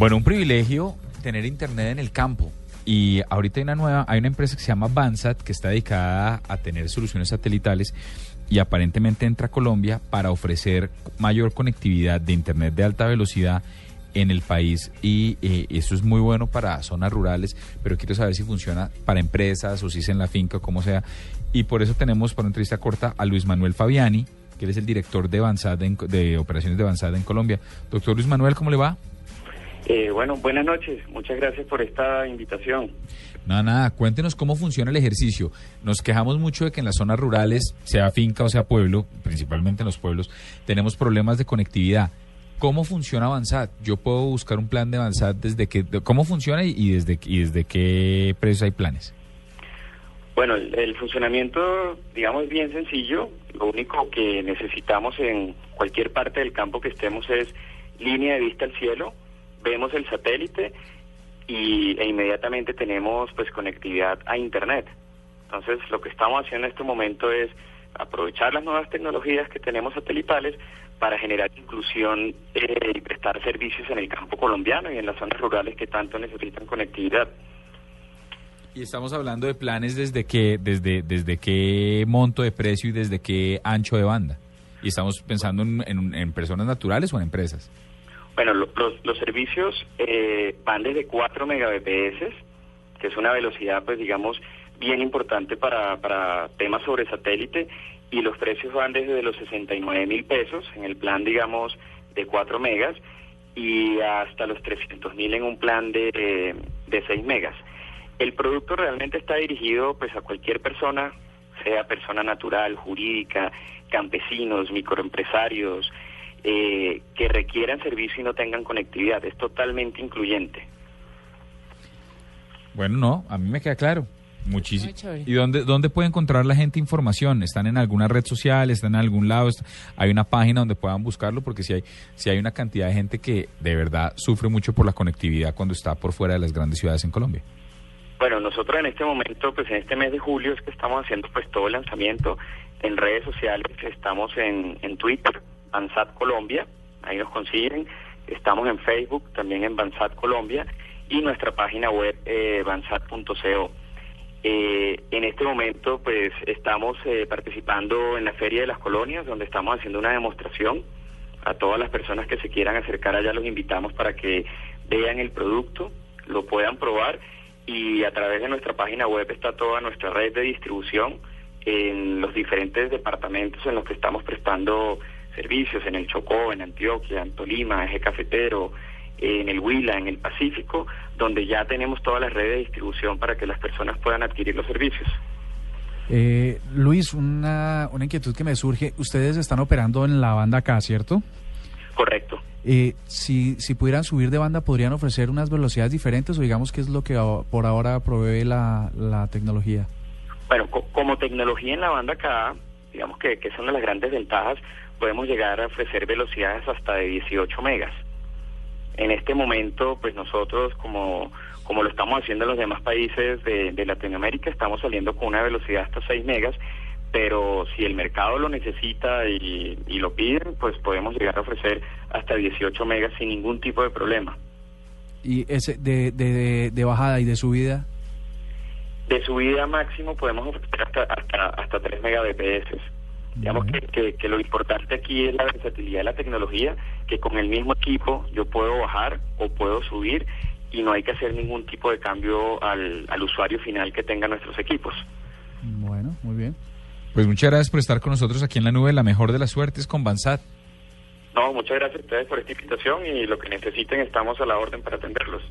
Bueno, un privilegio tener internet en el campo. Y ahorita hay una nueva, hay una empresa que se llama Bansat que está dedicada a tener soluciones satelitales y aparentemente entra a Colombia para ofrecer mayor conectividad de internet de alta velocidad en el país y eh, eso es muy bueno para zonas rurales, pero quiero saber si funciona para empresas o si es en la finca o como sea. Y por eso tenemos para una entrevista corta a Luis Manuel Fabiani, que es el director de Bansat de, operaciones de Bansat en Colombia. Doctor Luis Manuel, ¿cómo le va? Eh, bueno, buenas noches. Muchas gracias por esta invitación. Nada, nada. Cuéntenos cómo funciona el ejercicio. Nos quejamos mucho de que en las zonas rurales, sea finca o sea pueblo, principalmente en los pueblos, tenemos problemas de conectividad. ¿Cómo funciona Avanzat? Yo puedo buscar un plan de Avanzat desde que, cómo funciona y desde, y desde qué precios hay planes. Bueno, el, el, funcionamiento, digamos, es bien sencillo. Lo único que necesitamos en cualquier parte del campo que estemos es línea de vista al cielo vemos el satélite y, e inmediatamente tenemos pues conectividad a Internet. Entonces lo que estamos haciendo en este momento es aprovechar las nuevas tecnologías que tenemos satelitales para generar inclusión eh, y prestar servicios en el campo colombiano y en las zonas rurales que tanto necesitan conectividad. Y estamos hablando de planes desde qué, desde, desde qué monto de precio y desde qué ancho de banda. Y estamos pensando en, en personas naturales o en empresas. Bueno, los, los servicios eh, van desde 4 megabps, que es una velocidad, pues digamos, bien importante para, para temas sobre satélite, y los precios van desde los 69 mil pesos en el plan, digamos, de 4 megas, y hasta los 300 mil en un plan de, de 6 megas. El producto realmente está dirigido pues a cualquier persona, sea persona natural, jurídica, campesinos, microempresarios, eh, que requieran servicio y no tengan conectividad. Es totalmente incluyente. Bueno, no, a mí me queda claro. Muchísimo. ¿Y dónde, dónde puede encontrar la gente información? ¿Están en alguna red social? ¿Están en algún lado? ¿Hay una página donde puedan buscarlo? Porque si hay, si hay una cantidad de gente que de verdad sufre mucho por la conectividad cuando está por fuera de las grandes ciudades en Colombia. Bueno, nosotros en este momento, pues en este mes de julio es que estamos haciendo pues todo el lanzamiento en redes sociales. Estamos en, en Twitter, Bansat Colombia, ahí nos consiguen. Estamos en Facebook, también en Bansat Colombia y nuestra página web eh, bansat.co. Eh, en este momento, pues estamos eh, participando en la Feria de las Colonias, donde estamos haciendo una demostración. A todas las personas que se quieran acercar allá los invitamos para que vean el producto, lo puedan probar y a través de nuestra página web está toda nuestra red de distribución en los diferentes departamentos en los que estamos prestando servicios en el Chocó, en Antioquia, en Tolima, Eje Cafetero, en el Huila, en el Pacífico, donde ya tenemos todas las redes de distribución para que las personas puedan adquirir los servicios. Eh, Luis, una, una inquietud que me surge. Ustedes están operando en la banda K, ¿cierto? Correcto. Eh, si, si pudieran subir de banda, ¿podrían ofrecer unas velocidades diferentes o digamos que es lo que por ahora provee la, la tecnología? Bueno, como tecnología en la banda K, digamos que, que son de las grandes ventajas, podemos llegar a ofrecer velocidades hasta de 18 megas. En este momento, pues nosotros, como, como lo estamos haciendo en los demás países de, Latinoamérica, estamos saliendo con una velocidad hasta 6 megas, pero si el mercado lo necesita y, lo piden, pues podemos llegar a ofrecer hasta 18 megas sin ningún tipo de problema. ¿Y ese de, de, de bajada y de subida? De subida máximo podemos ofrecer hasta, hasta, hasta 3 megabps. Digamos que, que, lo importante aquí es la versatilidad de la tecnología, que con el mismo equipo yo puedo bajar o puedo subir y no hay que hacer ningún tipo de cambio al, al usuario final que tenga nuestros equipos. Bueno, muy bien. Pues muchas gracias por estar con nosotros aquí en la nube. La mejor de las suertes con Bansat. No, muchas gracias a ustedes por esta invitación y lo que necesiten estamos a la orden para atenderlos.